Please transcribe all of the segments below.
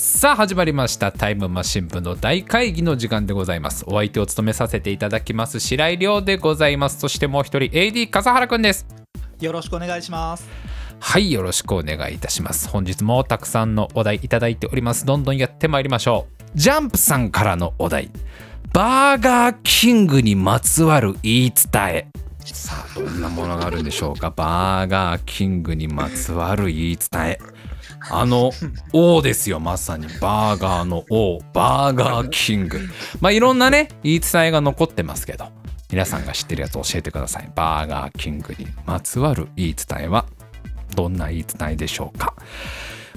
さあ始まりました。タイムマシン部の大会議の時間でございます。お相手を務めさせていただきます白井亮でございます。そしてもう一人 AD 笠原くんです。よろしくお願いします。はいよろしくお願いいたします。本日もたくさんのお題いただいております。どんどんやってまいりましょう。ジャンプさんからのお題。バーガーキングにまつわる言い伝え。さあどんなものがあるんでしょうか。バーガーキングにまつわる言い伝えあの王ですよまさに。バーガーの王。バーガーキング。まあいろんなね言い伝えが残ってますけど。皆さんが知ってるやつ教えてください。バーガーキングにまつわる言い伝えは。どんな言い伝えでしょうか。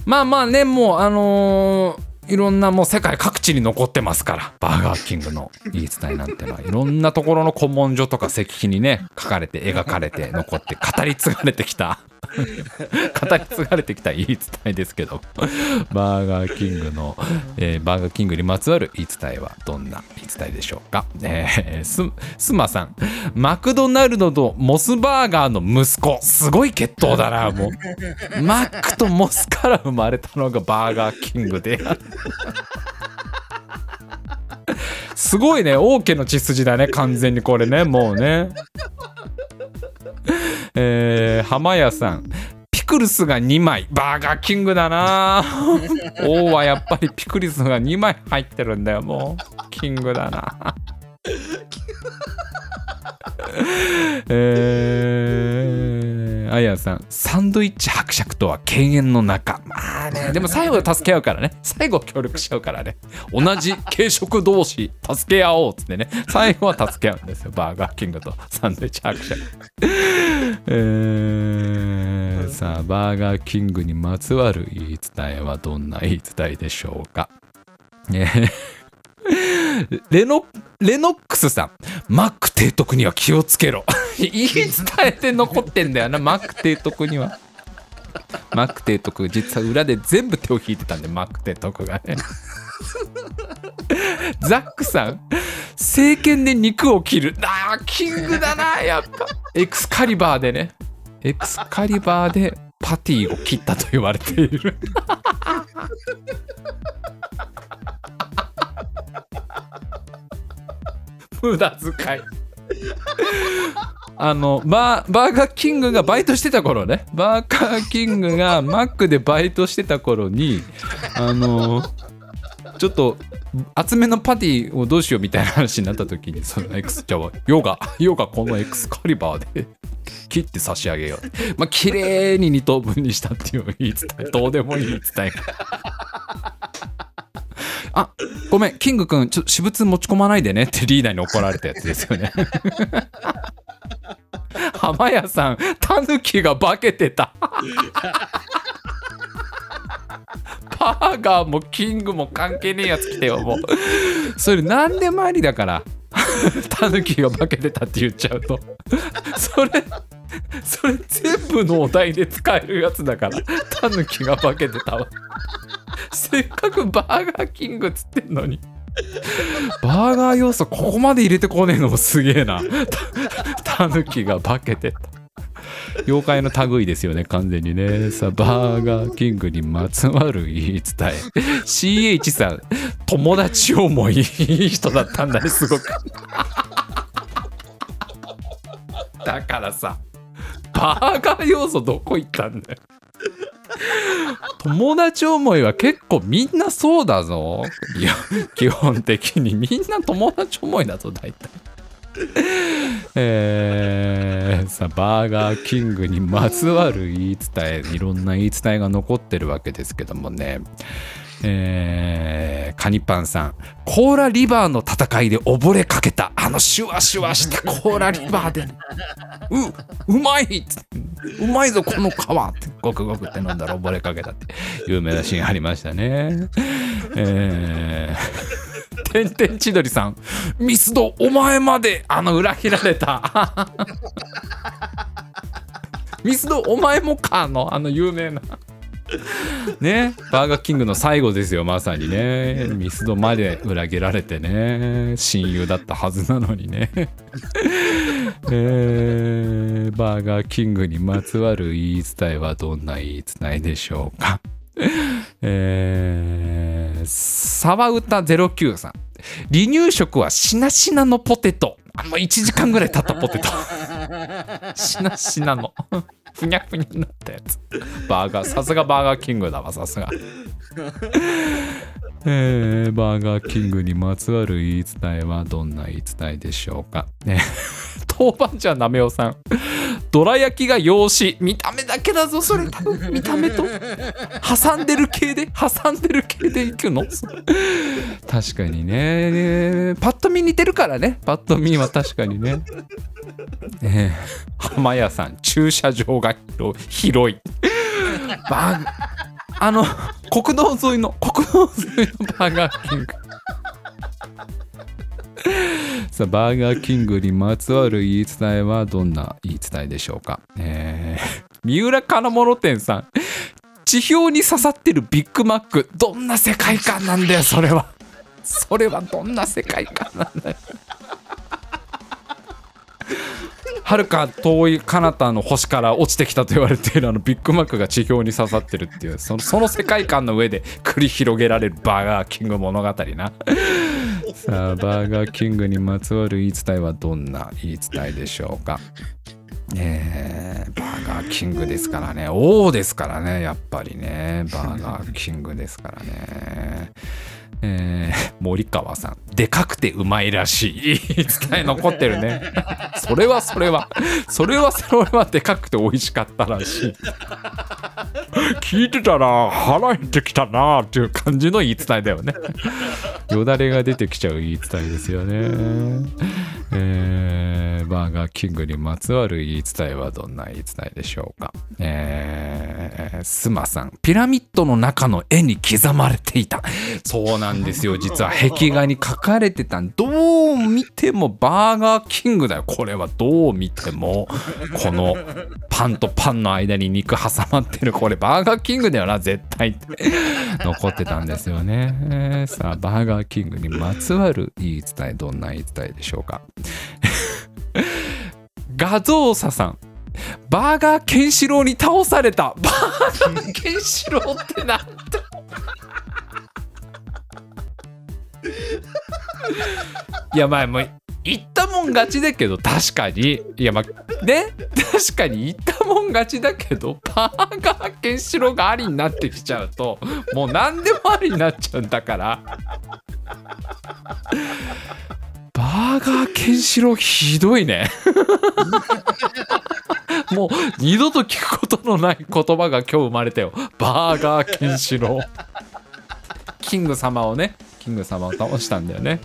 まあまあねもうあのーいろんなもう世界各地に残ってますから。バーガーキングの言い伝えなんてのは。いろんなところの古文書とか石碑にね書かれて描かれて残って語り継がれてきた。語り継がれてきた言い伝えですけど。バーガーキングの、えーバーガーキングにまつわる言い伝えはどんな言い伝えでしょうか、えー、すすまさん。マクドナルドとモスバーガーの息子。すごい血統だなもう。マックとモスから生まれたのがバーガーキングで。すごいね王家の血筋だね完全にこれねもうね。えー、浜屋さん。ピクルスが2枚。バーガーキングだな。王はやっぱりピクルスが2枚入ってるんだよ。もうキングだな。えー、あやさん。サンドイッチ伯爵とは犬猿の仲。まあねでも最後は助け合うからね。最後協力しちゃうからね。同じ軽食同士助け合おうっつってね。最後は助け合うんですよ。バーガーキングとサンドイッチ伯爵えー、さあバーガーキングにまつわる言い伝えはどんな言い伝えでしょうか？えーレノレノックスさんマック提督には気をつけろ。言い伝えて残ってんだよなマック提督には。マック提督実は裏で全部手を引いてたんでマック提督がね。ザックさん政権で肉を切る。あーキングだなやっぱ。エクスカリバーでね。エクスカリバーでパティを切ったと言われている。無駄遣い。あのババーガーキングがバイトしてた頃ね。バーガーキングがマックでバイトしてた頃にあのちょっと厚めのパティをどうしようみたいな話になった時にそのエクスじゃあヨガ ヨガこのエクスカリバーで 切って差し上げよう。まあ綺麗に2等分にしたっていう言い伝え どうでもいい伝え。あごめんキングくんちょっと私物持ち込まないでねってリーダーに怒られたやつですよね。浜屋さんタヌキが化けてたバーガーもキングも関係ねえやつ来てよもう。それ何でもありだから。タヌキが化けてたって言っちゃうとそれそれ全部のお題で使えるやつだから。タヌキが化けてたわ。せっかくバーガーキングっつってんのに。バーガー要素ここまで入れてこねえのもすげえな。タヌキが化けてた。妖怪の類ですよね完全にね。さバーガーキングにまつわる言い伝え。CH さん友達思いいい人だったんだねすごく。だからさバーガー要素どこ行ったんだよ。友達思いは結構みんなそうだぞ。いや基本的にみんな友達思いだぞ大体。えー、さあバーガーキングにまつわる言い伝えいろんな言い伝えが残ってるわけですけどもね。えー、カニパンさん。コーラリバーの戦いで溺れかけた。あのシュワシュワしたコーラリバーで。ううまい。うまいぞこの皮って。ゴクゴクって飲んだら溺れかけたって。有名なシーンありましたね。えー、てんてん千鳥さん。ミスドお前まであの裏切られた。ミスドお前もかのあの有名な。ね。バーガーキングの最後ですよまさにね。ミスドまで裏切られてね。親友だったはずなのにね。えー、バーガーキングにまつわる言い伝えはどんな言い伝えでしょうか。えー、沢歌09さん。離乳食はしなしなのポテト。あもう1時間ぐらい経ったポテト。しなしなの。ふにゃふにゃになったやつ。バーガーさすがバーガーキングだわさすが。えー、バーガーキングにまつわる言い伝えはどんな言い伝えでしょうか。ね。豆板醤なめおさんどら焼きが用紙見た目だけだぞそれ。多分見た目と。挟んでる系で？挟んでる系でいくの？確かにね。パッと見似てるからね。パッと見は確かにね。ね。浜屋さん駐車場が広い。バーあの国道沿いの国道沿いのバーガーキング。さあバーガーキングにまつわる言い伝えはどんな言い伝えでしょうか、えー、三浦金物店さん。地表に刺さってるビッグマック。どんな世界観なんだよそれは。それはどんな世界観なんだよ。はるか遠い彼方の星から落ちてきたと言われているあのビッグマックが地表に刺さってるっていうそのその世界観の上で繰り広げられるバーガーキング物語な。さあバーガーキングにまつわる言い伝えはどんな言い伝えでしょうか？えー、バーガーキングですからね。王ですからねやっぱりね。バーガーキングですからね。えー、森川さん。でかくてうまいらしい言い伝え残ってるね。それはそれは。それはそれはでかくて美味しかったらしい。聞いてたら腹減ってきたなっていう感じの言い伝えだよね。よだれが出てきちゃう言い伝えですよね。えー、バーガーキングにまつわる言い伝えはどんな言い伝えでしょうか。えー、スマさん。ピラミッドの中の絵に刻まれていた。そうなんですよ。実は壁画に描かれてた。どう見てもバーガーキングだよ。これはどう見ても。このパンとパンの間に肉挟まってる。これバーガーキングだよな絶対って。残ってたんですよね、さあバーガーキングにまつわる言い伝えどんな言い伝えでしょうか。画像差さん。バーガーケンシロウに倒された。バーガーケンシロウってなんだ。いやまあもう言ったもん勝ちだけど確かに。いやまあね？確かに言ったもん勝ちだけどバーガーケンシロウがありになってきちゃうともう何でもありになっちゃうんだから。バーガーケンシロウひどいね。もう二度と聞くことのない言葉が今日生まれたよ。バーガーケンシロウ。キング様をねキング様を倒したんだよね。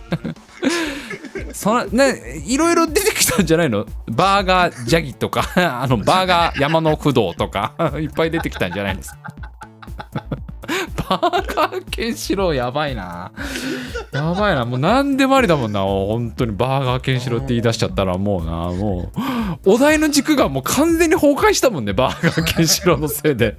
そのねいろいろ出てきたんじゃないの？バーガージャギとか あのバーガー山の不動とか いっぱい出てきたんじゃないですか？バーガーケンシロウやばいな。やばいな。もう何でもありだもんな。本当にバーガーケンシロウって言い出しちゃったらもうな。もうお題の軸がもう完全に崩壊したもんねバーガーケンシロウのせいで。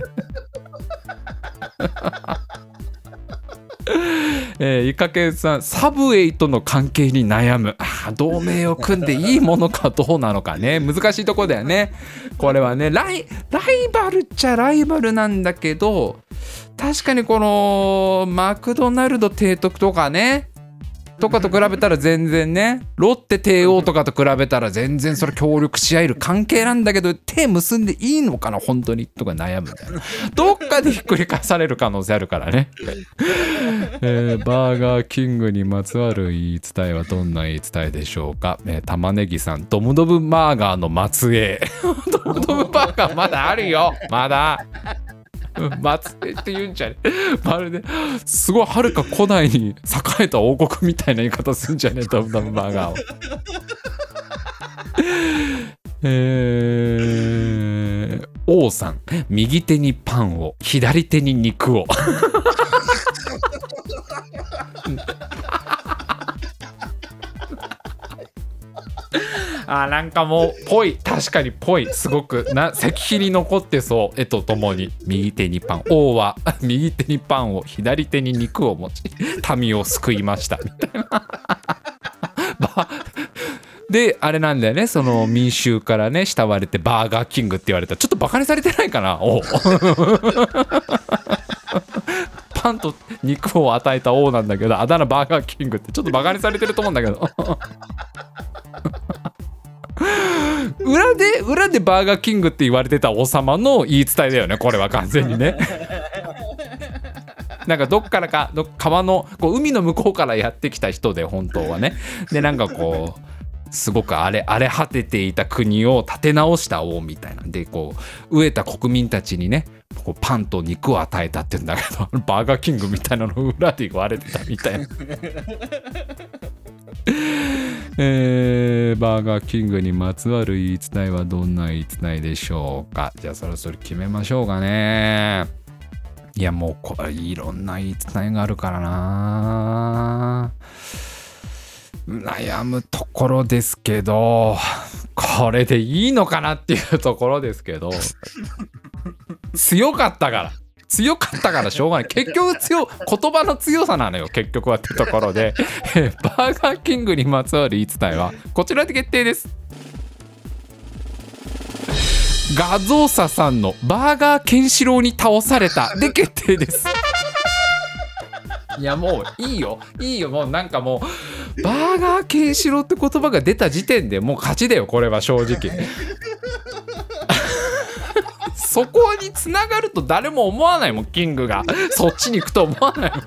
えー、ゆかけんさん、サブウェイとの関係に悩む。同盟を組んでいいものかどうなのかね。難しいとこだよね。これはね、ライ、ライバルっちゃライバルなんだけど、確かにこの、マクドナルド提督とかね、とかと比べたら全然ねロッテ帝王とかと比べたら全然それ協力し合える関係なんだけど手結んでいいのかな本当にとか悩むんだよどっかでひっくり返される可能性あるからね、えー、バーガーキングにまつわる言い伝えはどんな言い伝えでしょうか、えー、玉ねぎさんドムドムバーガーの末裔。ドムドムバーガーまだあるよ。まだ 松江って言うんじゃねまるですごいはるか古代に栄えた王国みたいな言い方するんじゃね えダムダムバーガーを。えー、王さん右手にパンを左手に肉を あなんかもうぽい。確かにぽい。すごくな石碑に残ってそう。絵とともに。右手にパン。王は 右手にパンを左手に肉を持ち民を救いました。みたいな。であれなんだよね。その民衆からね慕われてバーガーキングって言われた。ちょっとバカにされてないかな？お パンと肉を与えた王なんだけどあだ名バーガーキングってちょっとバカにされてると思うんだけど。裏で裏でバーガーキングって言われてた王様の言い伝えだよねこれは完全にね。なんかどっからかど川のこう海の向こうからやってきた人で本当はね。でなんかこうすごく荒れ荒れ果てていた国を立て直した王みたいな。んでこう飢えた国民たちにねこうパンと肉を与えたって言うんだけど バーガーキングみたいなの裏で言われてたみたいな。えー、バーガーキングにまつわる言い伝えはどんな言い伝えでしょうか？じゃあそろそろ決めましょうかね。いやもうこれいろんな言い伝えがあるからな。悩むところですけどこれでいいのかなっていうところですけど 強かったから強かったからしょうがない。結局強言葉の強さなのよ結局はってところで。バーガーキングにまつわる言い伝えはこちらで決定です。画像差さんのバーガーケンシロウに倒されたで決定です。いやもういいよ。いいよ。もうなんかもうバーガーケンシロウって言葉が出た時点でもう勝ちだよこれは正直そこにつながると誰も思わないもんキングが。そっちに行くと思わないもん。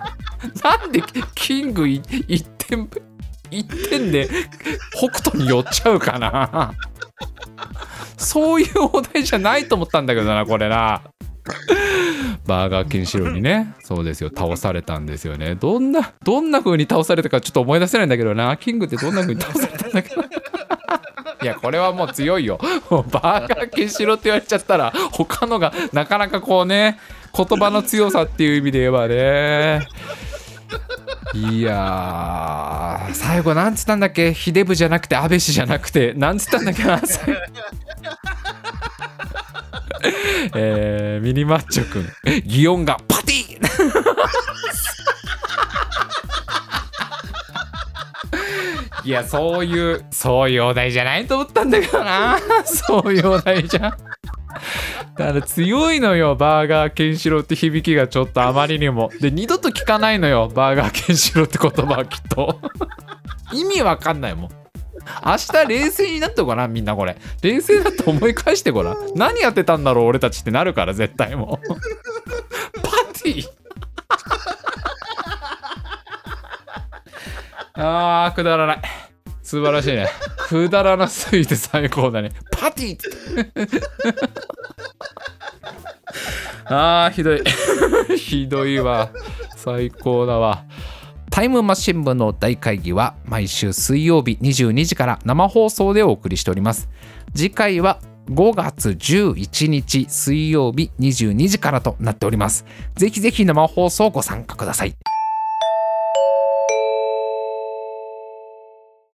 なんでキング一点一点で北斗に寄っちゃうかな。そういうお題じゃないと思ったんだけどなこれな。バーガーケンシロにね。そうですよ。倒されたんですよね。どんなどんな風に倒されたかちょっと思い出せないんだけどな。キングってどんな風に倒されたんだけど。いやこれはもう強いよ。もうバーガーケンシロウって言われちゃったら他のがなかなかこうね言葉の強さっていう意味で言えばね。いや最後なんつったんだっけ？秀部じゃなくて安倍氏じゃなくてなんつったんだっけなえー、ミニマッチョくん。擬音が。いやそういうそういうお題じゃないと思ったんだけどな。そういうお題じゃん。だから強いのよバーガーケンシロウって響きがちょっとあまりにも。で二度と聞かないのよバーガーケンシロウって言葉はきっと。意味わかんないもん。明日冷静になってごらんみんなこれ。冷静だって思い返してごらん。何やってたんだろう俺たちってなるから絶対もう。パーティあーくだらない。素晴らしいね。くだらなすぎて最高だね。パティ！あーひどい。ひどいわ。最高だわ。タイムマシン部の大会議は毎週水曜日22時から生放送でお送りしております。次回は5月11日水曜日22時からとなっております。ぜひぜひ生放送ご参加ください